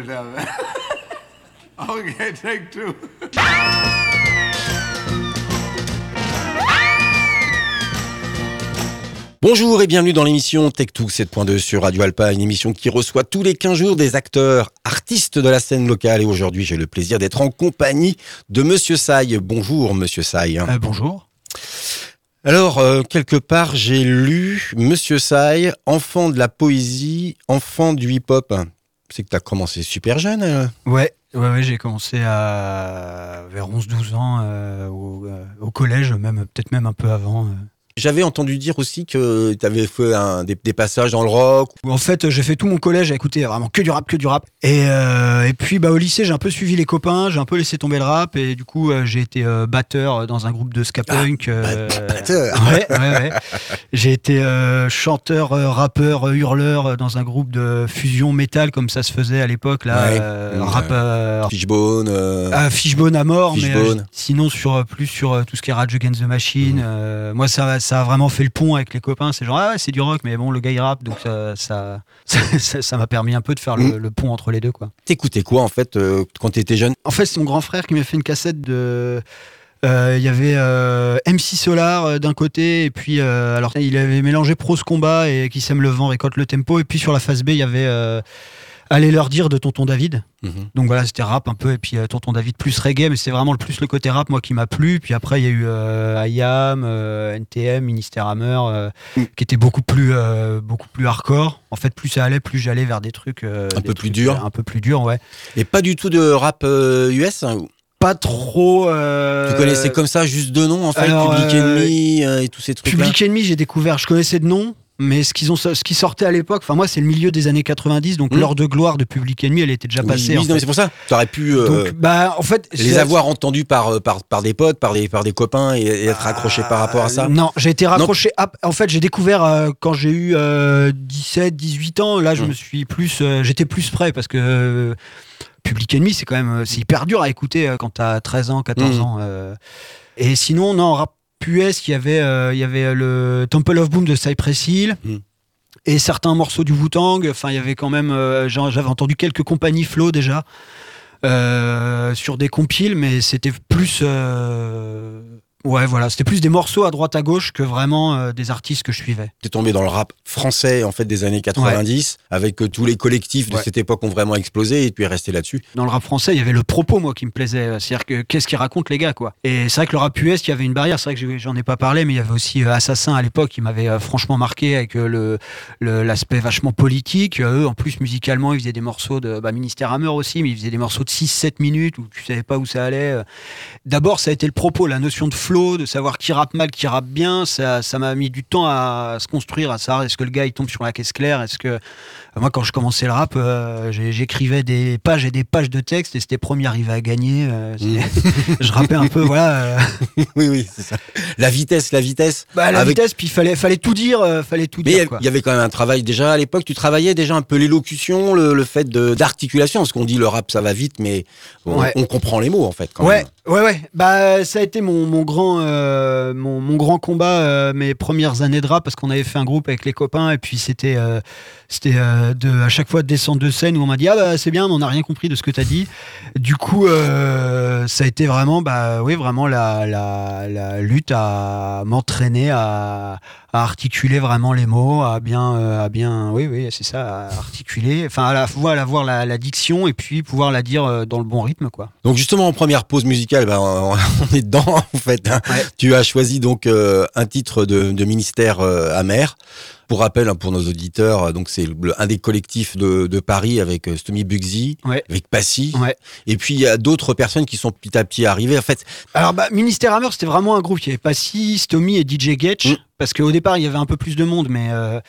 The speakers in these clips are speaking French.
okay, take two. Bonjour et bienvenue dans l'émission Tech2 7.2 sur Radio Alpa, une émission qui reçoit tous les 15 jours des acteurs, artistes de la scène locale. Et aujourd'hui, j'ai le plaisir d'être en compagnie de Monsieur Saï. Bonjour, Monsieur Saï. Euh, bonjour. Alors, euh, quelque part, j'ai lu Monsieur Saï, enfant de la poésie, enfant du hip-hop. C'est que tu as commencé super jeune. euh. Ouais, ouais, j'ai commencé vers 11-12 ans euh, au, euh, au collège, même peut-être même un peu avant. J'avais entendu dire aussi que tu avais fait un- des, des passages dans le rock. En fait, j'ai fait tout mon collège à écouter vraiment que du rap, que du rap. Et, euh, et puis, bah, au lycée, j'ai un peu suivi les copains, j'ai un peu laissé tomber le rap, et du coup, euh, j'ai été euh, batteur dans un groupe de ska punk. euh, batteur. Ouais, ouais, ouais. J'ai été chanteur, rappeur, hurleur dans un groupe de fusion métal, comme ça se faisait à l'époque, là. Ouais. Mmh, rap, Fishbone. Ah, Fishbone à mort, Fishbone. sinon sur plus sur tout ce qui est Rage Against the Machine. Euh, moi, ça, ça a vraiment fait le pont avec les copains. C'est genre ah ouais, c'est du rock, mais bon, le gars il rappe, donc ça, ça, ça, ça m'a permis un peu de faire le, Mhm. le pont entre les deux, quoi. T'écoutais quoi en fait euh, quand t'étais jeune? En fait, c'est mon grand frère qui m'a fait une cassette de. euh, Il y avait euh, MC Solar euh, d'un côté, et puis alors il avait mélangé Prose Combat et Qui sème le vent récolte le tempo, et puis sur la face B, il y avait Allez leur dire de Tonton David. Mhm. Donc voilà, c'était rap un peu, et puis euh, Tonton David plus reggae, mais c'était vraiment le plus le côté rap, moi, qui m'a plu. Puis après, il y a eu euh, IAM, euh, NTM, Ministère Hammer, euh, Mm. qui était beaucoup plus, beaucoup plus hardcore. En fait, plus ça allait, plus j'allais vers des trucs. Un des peu plus trucs, euh, Un peu plus dur, ouais. Et pas du tout de rap US hein, Pas trop. euh, Tu connaissais comme ça juste de nom en fait, alors, Public euh, Enemy euh, et tous ces trucs là Public Enemy, j'ai découvert, je connaissais de nom. Mais ce, qu'ils ont, ce qui sortait à l'époque, enfin moi c'est le milieu des années 90, donc Mm. l'heure de gloire de Public Enemy, elle était déjà passée. en non, mais fait. c'est pour ça. Tu aurais pu euh, Donc bah en fait les avoir entendus par, euh, par, par des potes, par des, par des copains et, et être accroché par rapport à ça. Euh, Non, j'ai été raccroché. En fait, j'ai découvert euh, quand j'ai eu euh, 17, 18 ans. Là, je Mm. me suis plus, j'étais plus prêt parce que Public Enemy, c'est quand même, c'est hyper dur à écouter quand t'as 13 ans, 14 Mm. ans. Et sinon, non, rap US, il y avait, euh, il y avait le Temple of Boom de Cypress Hill. Mm. Et certains morceaux du Wu-Tang, enfin il y avait quand même, euh, j'avais entendu quelques compagnies flow déjà euh, sur des compiles, mais c'était plus, ouais voilà, c'était plus des morceaux à droite à gauche que vraiment euh, des artistes que je suivais. T'es tombé dans le rap français en fait des années 90 avec euh, tous les collectifs de Ouais. cette époque ont vraiment explosé et tu es resté là-dessus. Dans le rap français, il y avait le propos moi qui me plaisait, c'est-à-dire que qu'est-ce qu'ils racontent les gars quoi? Et c'est vrai que le rap US, il y avait une barrière, c'est vrai que j'en ai pas parlé, mais il y avait aussi euh, Assassin à l'époque qui m'avait euh, franchement marqué avec le l'aspect vachement politique. Eux, en plus musicalement, ils faisaient des morceaux de bah, Ministère Hammer aussi, mais ils faisaient des morceaux de 6-7 minutes où tu savais pas où ça allait. D'abord, ça a été le propos, la notion de de savoir qui rappe mal, qui rappe bien. Ça, m'a mis du temps à se construire, à savoir est-ce que le gars il tombe sur la caisse claire, est-ce que moi quand je commençais le rap, euh, j'écrivais des pages et des pages de texte et c'était premier arrivé à gagner. euh, c'est- je rappais un peu, voilà. euh, oui oui, c'est ça. La vitesse, la vitesse. bah, la Avec- vitesse, puis il fallait, fallait tout dire, fallait tout Mais il y avait quand même un travail déjà à l'époque. Tu travaillais déjà un peu l'élocution, le, le fait d'articulation, parce qu'on dit le rap ça va vite, mais on, Ouais. on comprend les mots en fait. Quand Ouais, même. ouais, ouais. Bah, ça a été mon, mon grand, euh, mon, mon grand combat mes premières années de rap parce qu'on avait fait un groupe avec les copains et puis c'était, c'était euh, à chaque fois de descendre de scène où on m'a dit ah bah c'est bien, mais on n'a rien compris de ce que t'as dit. Du coup, euh, ça a été vraiment, bah oui, vraiment la, la lutte à m'entraîner à, à articuler vraiment les mots, à bien, euh, à bien, oui, oui, c'est ça, à articuler. Enfin, à la fois à avoir la, la diction et puis pouvoir la dire euh, dans le bon rythme, quoi. Donc justement en première pause musicale, ben, on, est dedans en fait. hein. Ouais. Tu as choisi donc euh, un titre de, de ministère euh, amer. Pour rappel, hein, pour nos auditeurs, donc c'est un des collectifs de, de Paris avec euh, Stomy Bugsy, Ouais. avec Passy, Ouais. et puis il y a d'autres personnes qui sont petit à petit arrivées. En fait, Alors, bah, Ministère Hammer, c'était vraiment un groupe. Il y avait Passy, Stomy et DJ Getch. Mm. Parce qu'au départ, il y avait un peu plus de monde. Mais euh,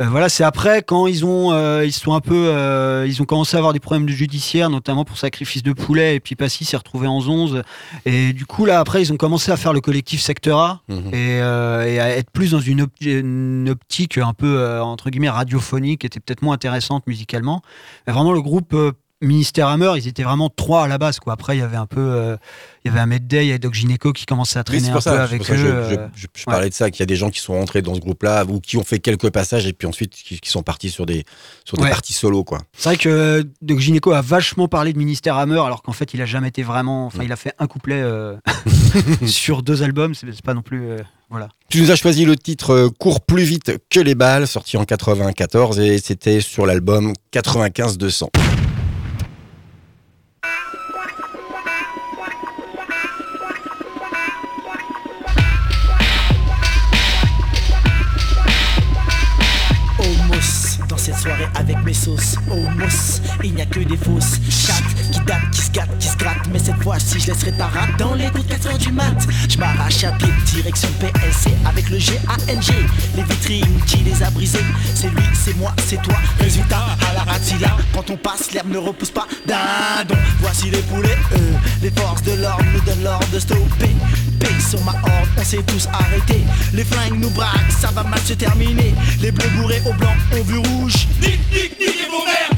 euh, voilà, c'est après, quand ils ont, euh, ils sont un peu, euh, ils ont commencé à avoir des problèmes de judiciaire, notamment pour sacrifice de poulet. Et puis Passy s'est retrouvé en 11. Et du coup, là, après, ils ont commencé à faire le collectif Secteur A. mhm. Et, euh, et à être plus dans une, op- une optique un peu, euh, entre guillemets, radiophonique, qui était peut-être moins intéressante musicalement. Mais vraiment, le groupe. Ministère Hammer, ils étaient vraiment trois à la base. Quoi. Après, il y avait un peu, euh, il y avait Ahmed Day, il y avait Doc Gineco qui commençait à traîner un peu avec eux. je, je- euh, je- parlais de ça, qu'il y a des gens qui sont rentrés dans ce groupe-là ou qui ont fait quelques passages et puis ensuite qui, qui sont partis sur des, sur des Ouais. parties solo, quoi. C'est vrai que euh, Doc Gineco a vachement parlé de Ministère Hammer, alors qu'en fait, il a jamais été vraiment. Enfin, il a fait un couplet euh, sur deux albums. C'est pas non plus. voilà. Tu nous as choisi le titre Cours plus vite que les balles, sorti en 94 et c'était sur l'album 95-200. Avec mes sauces. Homos, il n'y a que des fausses chattes qui datent, qui se qui se. Mais cette fois-ci, je laisserai ta rate dans les coups de 4 heures du mat. Je m'arrache à pied, direction PSC avec le G-A-N-G. Les vitrines, qui les a brisées C'est lui, c'est moi, c'est toi. Résultat, à la ratilla, quand on passe, l'herbe ne repousse pas. Dindon, voici les poulets. euh, les forces de l'ordre nous donnent l'ordre de stopper. Paye sur ma s'est tous arrêtés. Les flingues nous braquent, ça va mal se terminer. Les bleus bourrés au blanc ont vu rouge. Nique, nique, nique vos mères,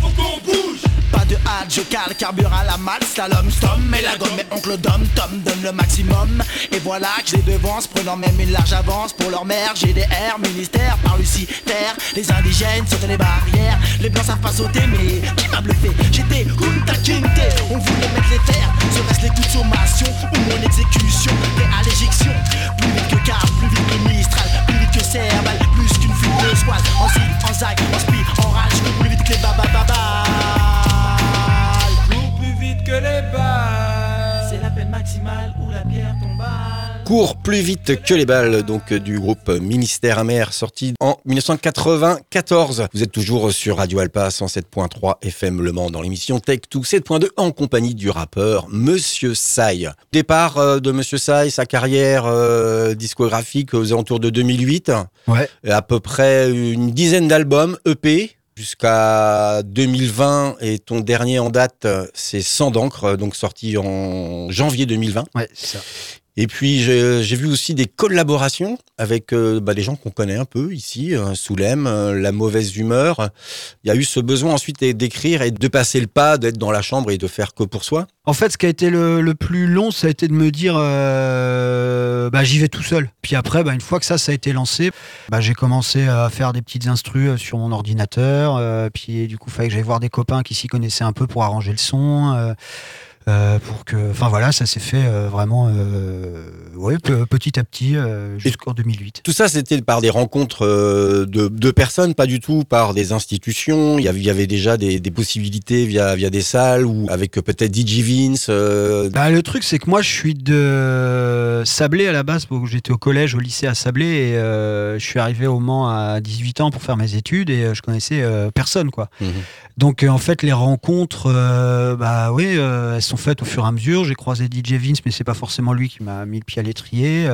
de hâte, je cale, carbure à la malle, slalom, stom, mais la gomme, mais oncle Dom, Tom donne le maximum. Et voilà que je les devance, prenant même une large avance pour leur mère. GDR, ministère, par Lucie, terre, les indigènes sautent les barrières. Les blancs savent pas sauter, mais qui m'a bluffé? J'étais Kunta Kinte, on voulait mettre les terres. Serait-ce les coups de sommation ou mon exécution Prêt à l'éjection, plus vite que Car, plus vite que Mistral, plus vite que Serval, plus qu'une fuite de squad. En zig, en zag, en spi, en rage, plus vite que les babababas. Cours plus vite que les balles, donc euh, du groupe Ministère Amer, sorti en 1994. Vous êtes toujours sur Radio Alpa 107.3 FM Le Mans dans l'émission Tech 2 7.2 en compagnie du rappeur Monsieur Sai. Départ euh, de Monsieur Sai, sa carrière euh, discographique aux alentours de 2008, Ouais. À peu près une dizaine d'albums EP jusqu'à 2020 et ton dernier en date c'est Sang d'encre donc sorti en janvier 2020 Ouais, c'est ça. Et puis j'ai vu aussi des collaborations avec euh, bah, des gens qu'on connaît un peu ici, euh, Soulem, euh, La Mauvaise Humeur. Il y a eu ce besoin ensuite d'écrire et de passer le pas, d'être dans la chambre et de faire que pour soi. En fait, ce qui a été le, plus long, ça a été de me dire, euh, bah, j'y vais tout seul. Puis après, bah, une fois que ça, a été lancé, j'ai commencé à faire des petites instrus sur mon ordinateur. puis du coup, il fallait que j'aille voir des copains qui s'y connaissaient un peu pour arranger le son. Euh, pour que, enfin voilà, ça s'est fait euh, vraiment, euh, ouais, petit à petit euh, jusqu'en 2008. Tout ça, c'était par des rencontres de, de personnes, pas du tout par des institutions. Il y avait, il y avait déjà des, des possibilités via, via des salles ou avec peut-être DJ Vince. Bah, le truc, c'est que moi, je suis de Sablé à la base. J'étais au collège, au lycée à Sablé, et je suis arrivé au Mans à 18 ans pour faire mes études, et je connaissais personne, quoi. Mhm. Donc, en fait, les rencontres, bah oui, elles sont faites au fur et à mesure. J'ai croisé DJ Vince, mais c'est pas forcément lui qui m'a mis le pied à l'étrier.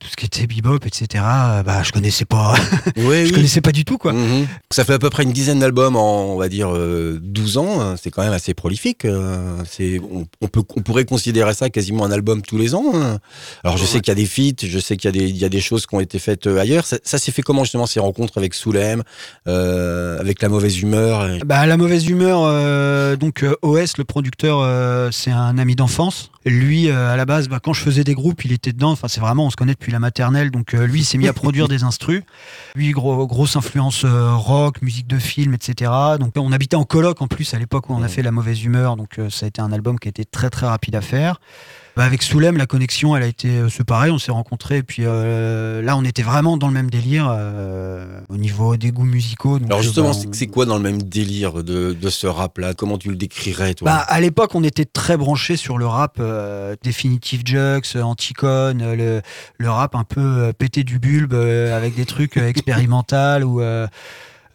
Euh, tout ce qui était bebop, etc. euh, bah, je connaissais pas, je oui. connaissais pas du tout, quoi. Mhm. Ça fait à peu près une dizaine d'albums en, on va dire, euh, 12 ans. hein. C'est quand même assez prolifique. euh, C'est, on, on peut, on pourrait considérer ça quasiment un album tous les ans. hein. Alors, je sais qu'il y a des feats, je sais qu'il y a des, il y a des choses qui ont été faites euh, ailleurs. Ça, ça s'est fait comment justement ces rencontres avec Soulem, euh, avec la mauvaise humeur et- Bah, la mauvaise humeur, euh, donc euh, OS, le producteur, euh, c'est un ami d'enfance. Lui, euh, à la base, bah, quand je faisais des groupes, il était dedans. Enfin, c'est vraiment, on se connaît depuis la maternelle. Donc, euh, lui, il s'est mis à produire des instrus. Lui, gros, grosse influence euh, rock, musique de film, etc. Donc, on habitait en coloc en plus à l'époque où on a fait la mauvaise humeur. Donc, euh, ça a été un album qui a été très très rapide à faire. Bah, avec Soulem, la connexion, elle a été, euh, c'est pareil, on s'est rencontrés. Et puis euh, là, on était vraiment dans le même délire euh, au niveau des goûts musicaux. Donc, Alors euh, justement, bah, c'est on- c'est quoi dans le même délire de, de ce rap-là? Comment tu le décrirais, toi? Bah, à l'époque, on était très branché sur le rap euh, Definitive Jux, euh, Anticon, euh, le, le rap un peu euh, pété du bulbe euh, avec des trucs euh, expérimentaux ou. euh,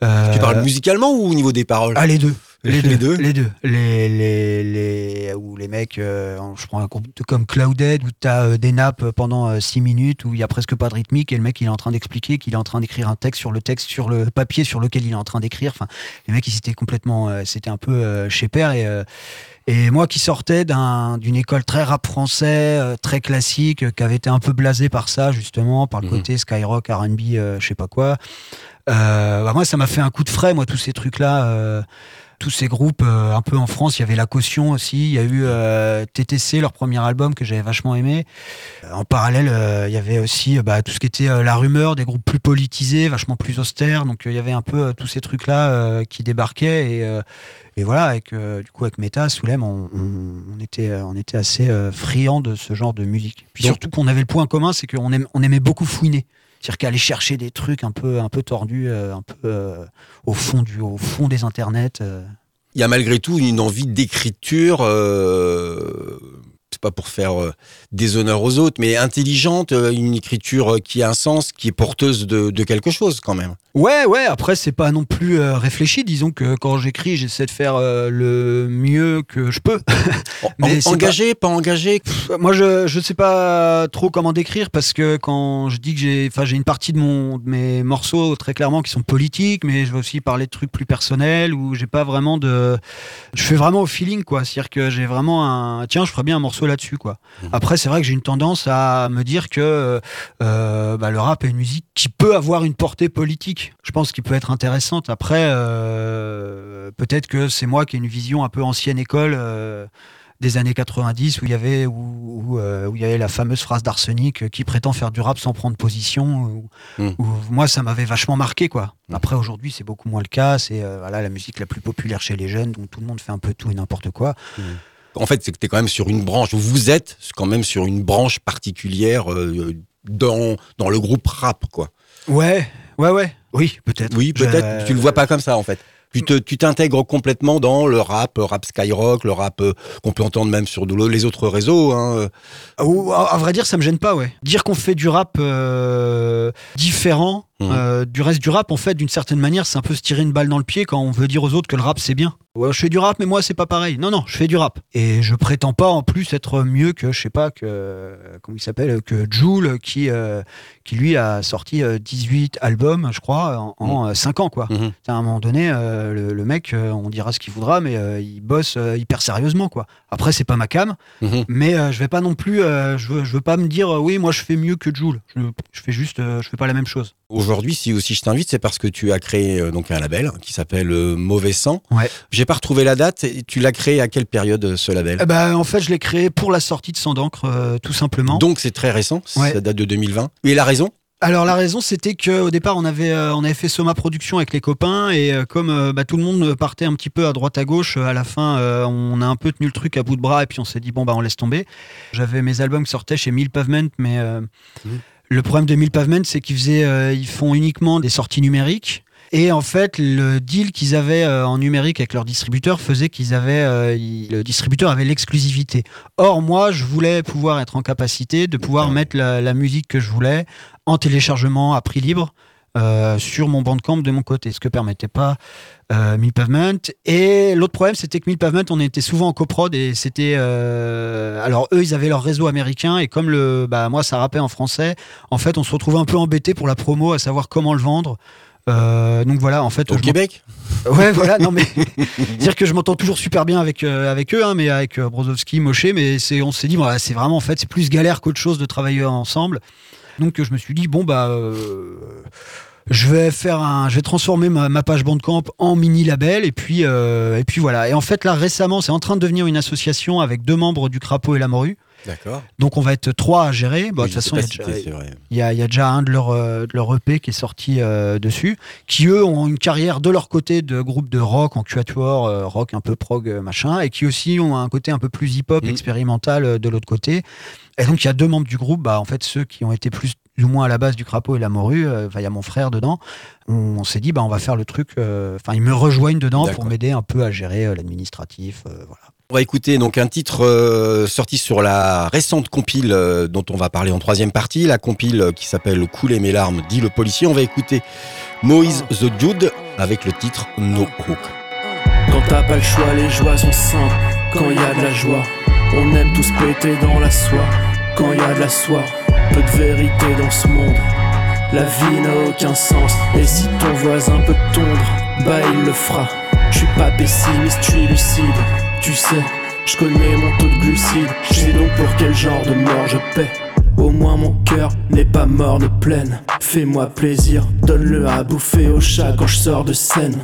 euh, Tu parles musicalement ou au niveau des paroles? Ah, les deux. Les, Les deux, deux les deux. Les, les, les, où les mecs, euh, je prends un groupe de- comme Clouded, où tu as des nappes pendant 6 minutes, où il y a presque pas de rythmique, et le mec, il est en train d'expliquer qu'il est en train d'écrire un texte sur le texte, sur le papier sur lequel il est en train d'écrire. Enfin, les mecs, ils étaient complètement. euh, C'était un peu euh, chez père, et. euh, et moi qui sortais d'un- d'une école très rap français, euh, très classique, euh, qui avait été un peu blasé par ça, justement, par le Mhm. côté Skyrock, RB, euh, je sais pas quoi, euh, bah moi ça m'a fait un coup de frais, moi, tous ces trucs-là. Tous ces groupes euh, un peu en France. Il y avait La Caution aussi. Il y a eu euh, TTC, leur premier album que j'avais vachement aimé. Euh, En parallèle, il y avait aussi bah, tout ce qui était La Rumeur, des groupes plus politisés, vachement plus austères. Donc il y avait un peu tous ces trucs-là qui débarquaient. Et, et voilà, avec, du coup, avec Meta, Soulem, on, était, on était assez friands de ce genre de musique. Puis Donc- surtout qu'on avait le point commun, c'est qu'on on aimait beaucoup fouiner. C'est-à-dire qu'aller chercher des trucs un peu, un peu tordus, euh, un peu euh, au, fond du, au fond des internets. euh. Il y a malgré tout une envie d'écriture, c'est pas pour faire euh, des honneurs aux autres, mais intelligente, euh, une écriture euh, qui a un sens, qui est porteuse de, de quelque chose quand même. Ouais, ouais, après, c'est pas non plus euh, réfléchi. Disons que quand j'écris, j'essaie de faire euh, le mieux que je peux. Mais En- engagé, pas, engagé? Pff, Moi, je je sais pas trop comment décrire parce que quand je dis que j'ai, j'ai une partie de mon de mes morceaux très clairement qui sont politiques, mais je vais aussi parler de trucs plus personnels où j'ai pas vraiment de, je fais vraiment au feeling quoi. C'est-à-dire que j'ai vraiment un, tiens, je ferais bien un morceau là-dessus quoi. Après, c'est vrai que j'ai une tendance à me dire que euh, bah, le rap est une musique qui peut avoir une portée politique. Je pense qu'il peut être intéressante. Après, euh, peut-être que c'est moi qui ai une vision un peu ancienne école. euh, des années 90 où il y avait où, où, euh, où il y avait la fameuse phrase d'Arsenic euh, qui prétend faire du rap sans prendre position où, où moi ça m'avait vachement marqué quoi. Mm. Après aujourd'hui c'est beaucoup moins le cas, c'est euh, voilà la musique la plus populaire chez les jeunes donc tout le monde fait un peu tout et n'importe quoi. En fait, c'est que tu es quand même sur une branche, vous êtes quand même sur une branche particulière euh, dans, dans le groupe rap, quoi. Ouais, ouais ouais. Oui, peut-être. Oui, peut-être, Je- tu le vois pas comme ça en fait. Tu te- tu t'intègres complètement dans le rap, le rap Skyrock, le rap euh, qu'on peut entendre même sur les autres réseaux. Hein. Ou, à, à vrai dire, ça me gêne pas, ouais. Dire qu'on fait du rap euh, différent euh, du reste du rap, en fait, d'une certaine manière, c'est un peu se tirer une balle dans le pied quand on veut dire aux autres que le rap c'est bien. Ouais, je fais du rap, mais moi c'est pas pareil. Non, non, je fais du rap. Et je prétends pas en plus être mieux que, je sais pas, que, comment il s'appelle, que Joule, qui, euh, qui lui a sorti euh, 18 albums, je crois, en, en 5 ans, quoi. Mhm. À un moment donné, euh, le, le mec, euh, on dira ce qu'il voudra, mais euh, il bosse euh, hyper sérieusement, quoi. Après, c'est pas ma cam. Mhm. Mais euh, je vais pas non plus, euh, je, veux, je veux pas me dire euh, oui, moi je fais mieux que Joule. Je, je fais juste, euh, je fais pas la même chose. Aujourd'hui, si aussi je t'invite, c'est parce que tu as créé euh, donc un label qui s'appelle euh, Mauvais Sang. Ouais. J'ai pas retrouvé la date. Et tu l'as créé à quelle période euh, ce label? Eh ben, en fait, je l'ai créé pour la sortie de Sang d'encre, euh, tout simplement. Donc c'est très récent, Ouais. ça date de 2020. Et la raison? Alors la raison, c'était qu'au départ, on avait, euh, on avait fait Soma Production avec les copains et euh, comme euh, bah, tout le monde partait un petit peu à droite à gauche, à la fin, on a un peu tenu le truc à bout de bras et puis on s'est dit bon bah on laisse tomber. J'avais mes albums qui sortaient chez Mill Pavement, mais Mhm. le problème de Mill Pavement, c'est qu'ils faisaient, ils font uniquement des sorties numériques. Et en fait, le deal qu'ils avaient euh, en numérique avec leur distributeur faisait qu'ils avaient, euh, le distributeur avait l'exclusivité. Or, moi, je voulais pouvoir être en capacité de pouvoir mettre la, la musique que je voulais en téléchargement à prix libre euh, sur mon bandcamp de mon côté, ce que permettait pas euh, Pavement. Et l'autre problème, c'était que Pavement, on était souvent en coprod et c'était. euh, alors eux, ils avaient leur réseau américain et comme le, bah moi, ça rappait en français. En fait, on se retrouvait un peu embêté pour la promo, à savoir comment le vendre. Euh, donc voilà, en fait, Au Québec ouais, voilà, non mais dire que je m'entends toujours super bien avec euh, avec eux, hein, mais avec euh, Brozovski, Moshe, mais c'est, on s'est dit, voilà, c'est vraiment en fait, c'est plus galère qu'autre chose de travailler ensemble. Donc je me suis dit, bon bah, euh, je vais faire un, je vais transformer ma, ma page Bandcamp en mini label et puis euh, et puis voilà. Et en fait là récemment, c'est en train de devenir une association avec deux membres du Crapaud et la Morue. D'accord. Donc on va être trois à gérer. Bon, de toute façon, il y y a, y a déjà un de leurs euh, de leur EP qui est sorti euh, dessus, qui eux ont une carrière de leur côté de groupe de rock en quatuor, euh, rock un peu prog machin, et qui aussi ont un côté un peu plus hip-hop Mhm. expérimental de l'autre côté. Et donc il y a deux membres du groupe, bah en fait ceux qui ont été plus ou moins à la base du crapaud et la morue, euh, enfin, il y a mon frère dedans. On, on s'est dit bah on va faire le truc. euh, Enfin ils me rejoignent dedans pour m'aider un peu à gérer euh, l'administratif. euh, voilà. On va écouter donc un titre euh, sorti sur la récente compile euh, dont on va parler en troisième partie, la compile qui s'appelle Couler mes larmes, dit le policier. On va écouter Moïse The Dude avec le titre No Hook. Quand t'as pas le choix, les joies sont simples. Quand y a de la joie, on aime tous péter dans la soie. Quand y a de la soie, peu de vérité dans ce monde. La vie n'a aucun sens. Et si ton voisin peut tondre, bah il le fera. Je suis pas pessimiste, je suis lucide. Tu sais, je connais mon taux de glucides. Je sais donc pour quel genre de mort je paie. Au moins mon cœur n'est pas mort de plaine. Fais-moi plaisir, donne-le à bouffer au chat quand je sors de scène.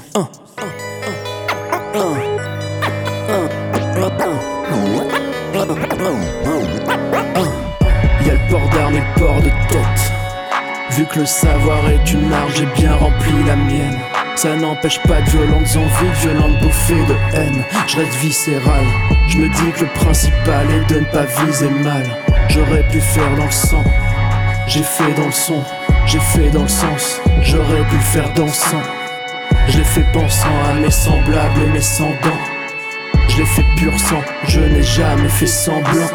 Vu que le savoir est une arme, j'ai bien rempli la mienne. Ça n'empêche pas de violentes envies, violentes bouffées de haine. Je reste viscéral. Je me dis que le principal est de ne pas viser mal. J'aurais pu faire dans le sang. J'ai fait dans le son, j'ai fait dans le sens. J'aurais pu le faire dansant. Je l'ai fait pensant à mes semblables et mes sanglants. Je l'ai fait pur sang, je n'ai jamais fait semblant.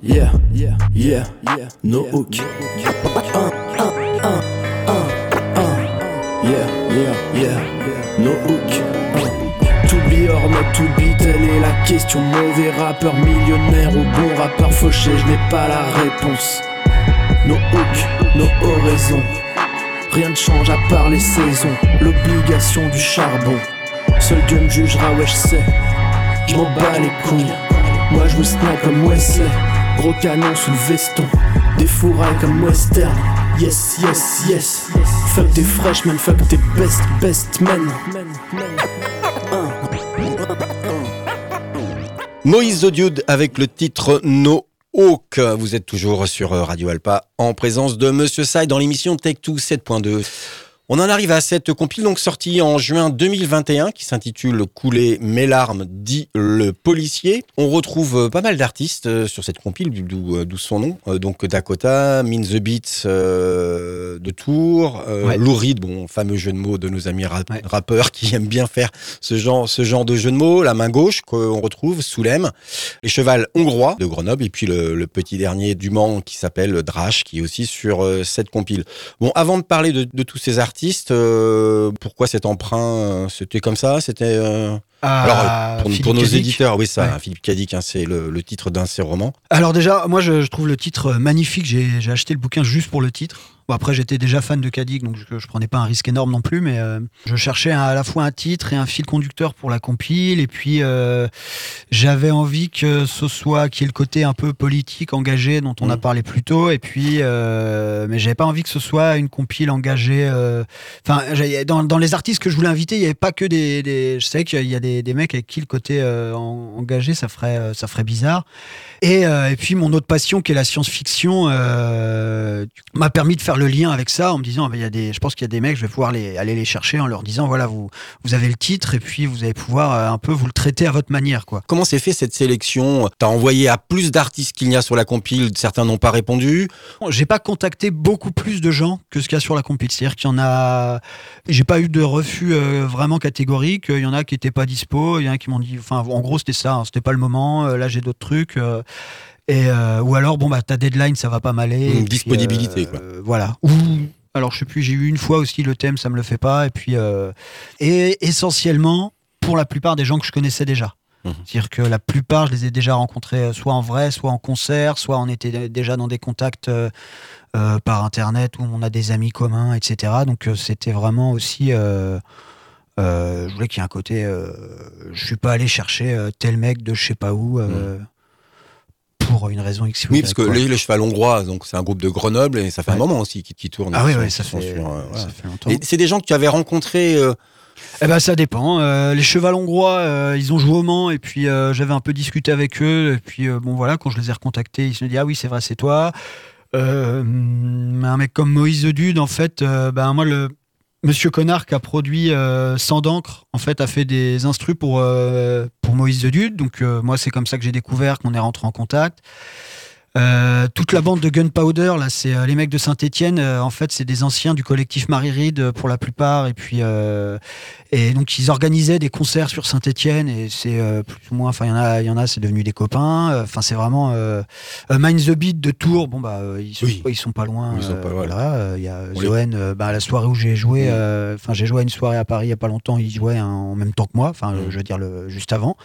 Yeah, yeah, yeah, yeah, no hook. Yeah, yeah, yeah, no hook. To be or not to be, telle est la question. Mauvais rappeur millionnaire ou bon rappeur fauché, je n'ai pas la réponse. No hook, no oraison. Rien ne change à part les saisons, l'obligation du charbon. Seul Dieu me jugera, ouais, je sais. Je m'en bats les couilles. Moi, je vous snack comme Wesley. Gros canon sous le veston. Des fourrailles comme western. Yes, yes, yes. Fuck tes freshmen, fuck tes best, best men. Moïse Zodiud avec le titre No Hawk. Vous êtes toujours sur Radio Alpa en présence de Monsieur Sai dans l'émission Tech2 7.2. On en arrive à cette compile donc sortie en juin 2021 qui s'intitule Couler mes larmes dit le policier. On retrouve euh, pas mal d'artistes euh, sur cette compile d'où d'où son nom. Euh, donc Dakota, Min the Beats euh, de Tours, euh, Ouais. Lou Reed, bon fameux jeu de mots de nos amis rap- Ouais. rappeurs qui aiment bien faire ce genre ce genre de jeu de mots. La main gauche qu'on retrouve Soulem, les chevals hongrois de Grenoble et puis le, le petit dernier du Mans qui s'appelle Drash qui est aussi sur euh, cette compile. Bon, avant de parler de, de tous ces artistes, euh, pourquoi cet emprunt euh, C'était comme ça C'était euh, alors Ah, euh, pour, nos Cadic. éditeurs, oui ça, Ouais. Philippe Cadic, hein, c'est le, le titre d'un de ses romans. Alors déjà, moi je, je trouve le titre magnifique. J'ai acheté le bouquin juste pour le titre. Bon, après, j'étais déjà fan de Kadik, donc je, je prenais pas un risque énorme non plus, mais euh, je cherchais à, la fois un titre et un fil conducteur pour la compile. Et puis, euh, j'avais envie que ce soit qu'il y ait le côté un peu politique, engagé, dont on a Mhm. parlé plus tôt. Et puis, euh, mais j'avais pas envie que ce soit une compile engagée. euh, Enfin, dans, dans les artistes que je voulais inviter, il y avait pas que des. des- je sais qu'il y a des, des mecs avec qui le côté euh, en- engagé, ça ferait, euh, ça ferait bizarre. Et, euh, et puis mon autre passion qui est la science-fiction euh, m'a permis de faire le lien avec ça en me disant, ah, ben, il y a des, je pense qu'il y a des mecs, je vais pouvoir les, aller les chercher en leur disant, voilà, vous, vous avez le titre et puis vous allez pouvoir euh, un peu vous le traiter à votre manière, quoi. Comment s'est fait cette sélection? T'as envoyé à plus d'artistes qu'il n'y a sur la compile, certains n'ont pas répondu? J'ai pas contacté beaucoup plus de gens que ce qu'il y a sur la compil. C'est-à-dire qu'il y en a, j'ai pas eu de refus euh, vraiment catégorique. Il y en a qui étaient pas dispo, il y en a qui m'ont dit, enfin, en gros, c'était ça, hein, c'était pas le moment. euh, là, j'ai d'autres trucs. euh, et euh, ou alors, bon bah, ta deadline, ça va pas m'aller. Mmh, puis, disponibilité, euh, quoi. voilà. Ou alors, je sais plus. J'ai eu une fois aussi le thème, ça me le fait pas. Et puis, euh, et essentiellement pour la plupart des gens que je connaissais déjà. Mhm. C'est-à-dire que la plupart, je les ai déjà rencontrés soit en vrai, soit en concert, soit on était déjà dans des contacts par internet où on a des amis communs, etc. Donc c'était vraiment aussi. euh, je voulais qu'il y ait un côté. euh, je suis pas allé chercher euh, tel mec de je sais pas où euh, pour une raison X. ou Oui, parce que les, les Cheval Hongrois, donc c'est un groupe de Grenoble et ça fait un Ouais. moment aussi qui, qui tourne. Ah oui, sont- ça fait, sur, euh, fait longtemps. C'est des gens que tu avais rencontrés. euh, Eh ben ça dépend. Euh, les chevals hongrois, ils ont joué au Mans et puis j'avais un peu discuté avec eux et puis bon voilà quand je les ai recontactés, ils se sont dit ah oui c'est vrai c'est toi. Un mec comme Moïse Dude en fait, ben moi le Monsieur Connard qui a produit euh, Sans d'encre en fait a fait des instrus pour euh, Moïse The Dude donc euh, moi c'est comme ça que j'ai découvert qu'on est rentré en contact. Euh, toute la bande de Gunpowder, là, c'est euh, les mecs de Saint-Etienne. en fait, c'est des anciens du collectif Marie Reed euh, pour la plupart. Et puis, euh, et donc, ils organisaient des concerts sur Saint-Etienne. Et c'est euh, plus ou moins, enfin, il y en a, il y en a, c'est devenu des copains. Euh, Enfin, c'est vraiment euh, euh, Mind the Beat de Tours. Bon, bah, euh, ils sont, Oui. ils sont pas loin. Ils sont euh, pas loin. voilà. Euh, Il y a On Zoen, euh, bah, la soirée où j'ai joué. Euh, Enfin, j'ai joué à une soirée à Paris il y a pas longtemps. Il jouait en même temps que moi. Enfin, Mm. je veux dire le juste avant.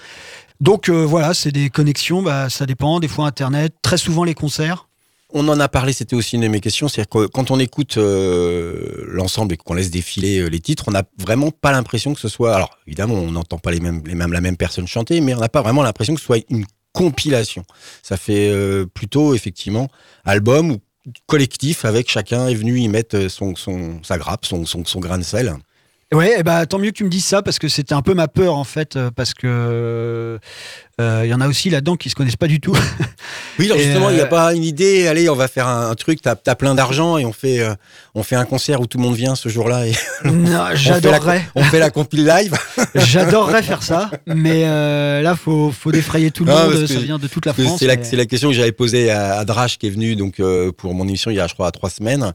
Donc euh, voilà, c'est des connexions, bah, ça dépend, des fois Internet, très souvent les concerts. On en a parlé, c'était aussi une de mes questions. C'est-à-dire que quand on écoute euh, l'ensemble et qu'on laisse défiler euh, les titres, on n'a vraiment pas l'impression que ce soit. Alors, évidemment, on n'entend pas les mêmes, les mêmes, la même personne chanter, mais on n'a pas vraiment l'impression que ce soit une compilation. Ça fait plutôt, effectivement, album ou collectif avec chacun est venu y mettre son, son, sa grappe, son, son, son grain de sel. Ouais, et bah, tant mieux que tu me dises ça parce que c'était un peu ma peur en fait, euh, parce que Euh, Il y en a aussi là-dedans qui se connaissent pas du tout. Oui, alors justement, il n'y a euh, pas une idée. Allez, on va faire un, un truc. T'as as plein d'argent et on fait, euh, on fait un concert où tout le monde vient ce jour-là et la- j'adorerais. on fait la compile live. J'adorerais faire ça, mais euh, là, faut, faut défrayer tout le monde. Ça vient de toute la France. C'est la, et- c'est la question que j'avais posée à, à Drache qui est venu donc euh, pour mon émission il y a je crois trois semaines.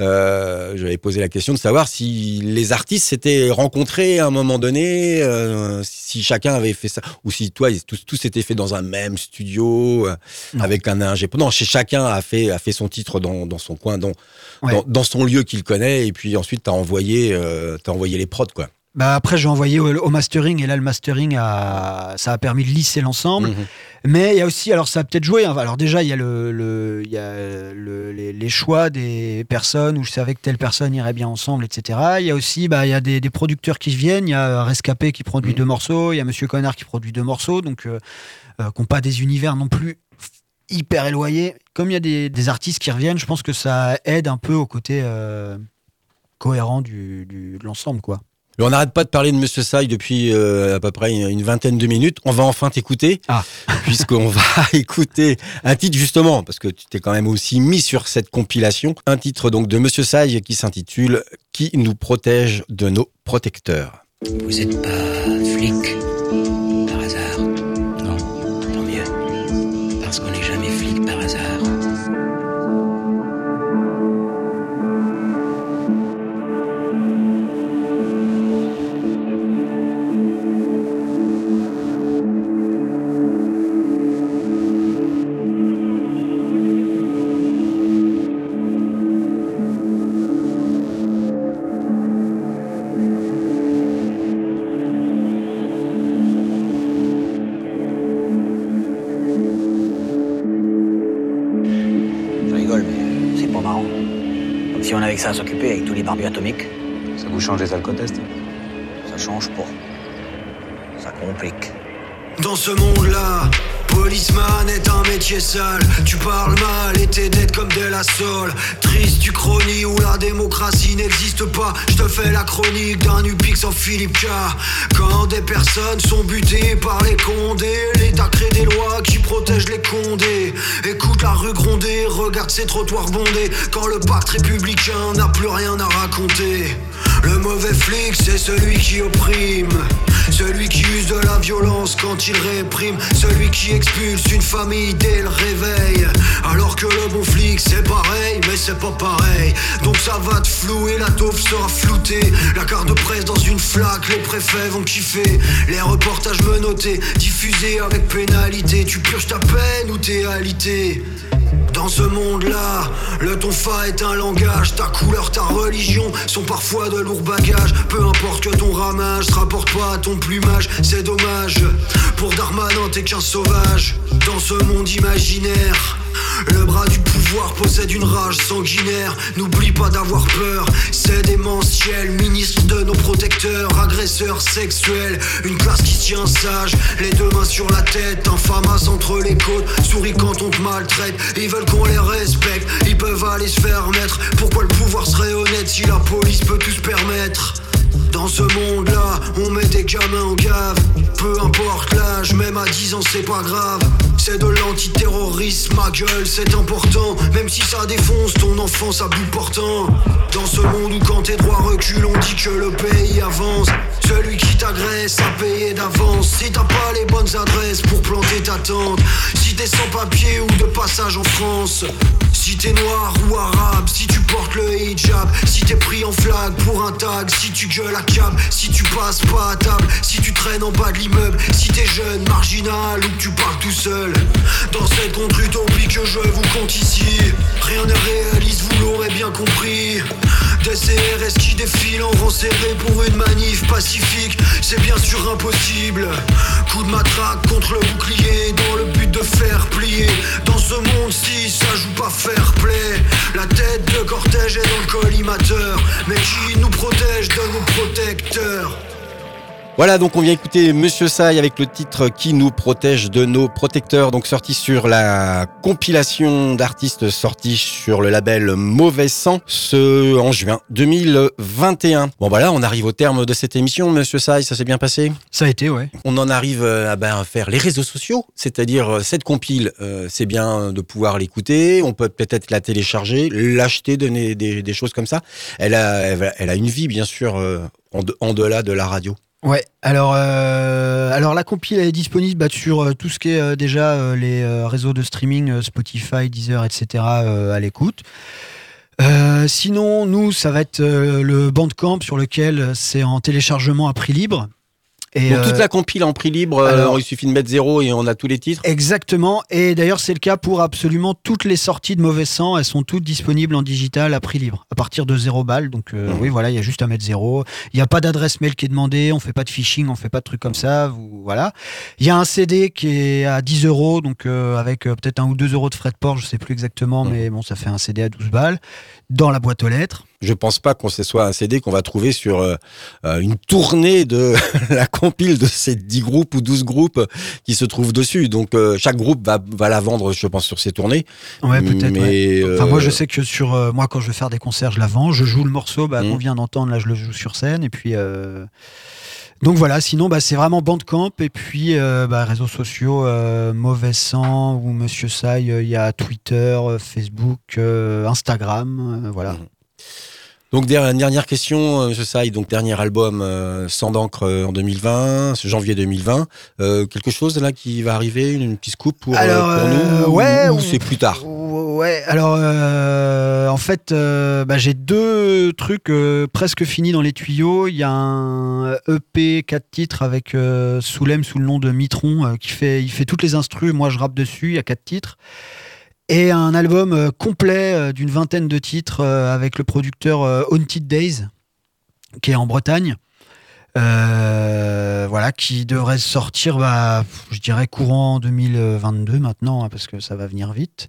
Euh, j'avais posé la question de savoir si les artistes s'étaient rencontrés à un moment donné, euh, si chacun avait fait ça ou si toi tout, tout s'était fait dans un même studio euh, avec un ingé. Non, chez chacun a fait a fait son titre dans, dans son coin, dans, Ouais. dans dans son lieu qu'il connaît et puis ensuite t'as envoyé euh, t'as envoyé les prods quoi. Bah après, j'ai envoyé au, au mastering et là, le mastering a, ça a permis de lisser l'ensemble. Mhm. Mais il y a aussi, alors ça a peut-être joué. hein. Alors déjà, il y a, le, le- il y a le- les, les choix des personnes où je savais que telle personne irait bien ensemble, etc. Il y a aussi, bah, il y a des, des producteurs qui viennent. Il y a Rescapé qui produit Mhm. deux morceaux. Il y a Monsieur Connard qui produit deux morceaux. Donc, euh, euh, qui n'ont pas des univers non plus hyper éloignés. Comme il y a des, des artistes qui reviennent, je pense que ça aide un peu au côté euh, cohérent du, du- de l'ensemble, quoi. Mais on n'arrête pas de parler de Monsieur Sai depuis euh, à peu près une, une vingtaine de minutes. On va enfin t'écouter, Ah. puisqu'on va écouter un titre justement, parce que tu t'es quand même aussi mis sur cette compilation. Un titre donc de Monsieur Sai qui s'intitule Qui nous protège de nos protecteurs? Vous êtes pas flic? Ça vous change les alcotests Ça change pas. Ça complique. Dans ce monde-là, policeman est un métier sale. Tu parles mal et t'es dead comme de la sole. Triste du chronique où la démocratie n'existe pas. Je te fais la chronique d'un UPIX en Philippe K. Quand des personnes sont butées par les condés, l'État crée des lois qui protègent les condés. Écoute la rue gronder, regarde ces trottoirs bondés. Quand le pacte républicain n'a plus rien à raconter. Le mauvais flic, c'est celui qui opprime. Celui qui use de la violence quand il réprime. Celui qui expulse une famille dès le réveil. Alors que le bon flic, c'est pareil, mais c'est pas pareil. Donc ça va te flouer, la taupe sera floutée. La carte presse dans une flaque, les préfets vont kiffer. Les reportages menottés, diffusés avec pénalité. Tu purges ta peine ou t'es alité. Dans ce monde-là, le tonfa est un langage, ta couleur, ta religion sont parfois de lourds bagages. Peu importe que ton ramage se rapporte pas à ton plumage, c'est dommage. Pour Darmanin, t'es qu'un sauvage. Dans ce monde imaginaire, le bras du pouvoir possède une rage sanguinaire. N'oublie pas d'avoir peur, c'est démentiel. Ministre de nos protecteurs, agresseurs sexuels. Une classe qui tient sage, les deux mains sur la tête, un famas entre les côtes. Souris quand on te maltraite, ils veulent qu'on les respecte. Ils peuvent aller se faire mettre. Pourquoi le pouvoir serait honnête si la police peut tout se permettre? Dans ce monde-là, on met des gamins en gave. Peu importe l'âge, même à 10 ans, c'est pas grave. C'est de l'antiterrorisme, ma gueule, c'est important. Même si ça défonce ton enfance à bout portant. Dans ce monde où quand tes droits reculent, on dit que le pays avance. Celui qui a payé d'avance. Si t'as pas les bonnes adresses pour planter ta tente. Si t'es sans papier ou de passage en France. Si t'es noir ou arabe, si tu portes le hijab, si t'es pris en flag pour un tag, si tu gueules à cab, si tu passes pas à table, si tu traînes en bas de l'immeuble, si t'es jeune, marginal ou que tu parles tout seul. Dans cette contre-utopie que je vous compte ici, rien ne réalise, vous l'aurez bien compris. Des CRS qui défilent en rang serré pour une manif pacifique, c'est bien sûr impossible. Coup de matraque contre le bouclier dans le but de faire plier. Dans ce monde-ci, ça joue pas fair play. La tête de cortège est dans le collimateur, mais qui nous protège de nos protecteurs? Voilà, donc on vient écouter Monsieur Sai avec le titre qui nous protège de nos protecteurs, donc sorti sur la compilation d'artistes sortis sur le label Mauvais Sang ce en juin 2021. Bon voilà, on arrive au terme de cette émission, Monsieur Sai, ça s'est bien passé? Ça a été, ouais. On en arrive euh, à ben, faire les réseaux sociaux, c'est-à-dire euh, cette compile, euh, c'est bien de pouvoir l'écouter, on peut peut-être la télécharger, l'acheter, donner des, des, choses comme ça. Elle a, elle, elle a une vie bien sûr en, de, en delà de la radio. Ouais, alors, euh, alors la compile est disponible bah, sur euh, tout ce qui est euh, déjà euh, les réseaux de streaming, Spotify, Deezer, etc. à l'écoute. sinon, nous, ça va être le Bandcamp sur lequel c'est en téléchargement à prix libre. Et Donc toute la compile en prix libre, alors, il suffit de mettre zéro et on a tous les titres Exactement, et d'ailleurs c'est le cas pour absolument toutes les sorties de Mauvais Sang, elles sont toutes disponibles en digital à prix libre, à partir de zéro balle, donc euh, mmh. oui voilà, il y a juste à mettre zéro, il n'y a pas d'adresse mail qui est demandée, on fait pas de phishing, on fait pas de trucs comme ça, vous, voilà. Il y a un CD qui est à 10 euros, donc euh, avec euh, peut-être un ou deux euros de frais de port, je sais plus exactement, mmh. mais bon ça fait un CD à 12 balles, dans la boîte aux lettres. Je pense pas qu'on ce soit un CD qu'on va trouver sur euh, une tournée de la compile de ces 10 groupes ou 12 groupes qui se trouvent dessus. Donc euh, chaque groupe va, va la vendre, je pense, sur ses tournées. Ouais, peut-être. Ouais. Enfin, moi, je sais que sur euh, moi, quand je vais faire des concerts, je la vends. Je joue le morceau bah, mmh. qu'on vient d'entendre. Là, je le joue sur scène. Et puis. Euh... Donc voilà, sinon bah, c'est vraiment Bandcamp et puis euh, bah, réseaux sociaux, euh, Mauvais Sang ou Monsieur Sai, il y a Twitter, Facebook, euh, Instagram, voilà. Mmh. Donc dernière question, je sais, donc dernier album euh, Sans d'encre euh, en 2020, janvier 2020. Euh, quelque chose là qui va arriver, une, une petite scoop pour, alors, pour nous Ouais. Ou, ou c'est plus tard? Ouais. Alors en fait, bah, j'ai deux trucs presque finis dans les tuyaux. Il y a un EP 4 titres avec Soulem sous le nom de Mitron qui fait, il fait toutes les instrus. Moi, je rappe dessus. Il y a quatre titres et un album euh, complet euh, d'une vingtaine de titres euh, avec le producteur Haunted Days, qui est en Bretagne. Euh, voilà, qui devrait sortir, bah, je dirais courant 2022 maintenant, hein, parce que ça va venir vite.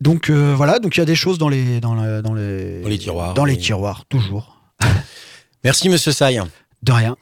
Donc euh, voilà, donc il y a des choses dans les dans, le, dans les dans les tiroirs, dans les tiroirs toujours. Merci Monsieur Say. De rien.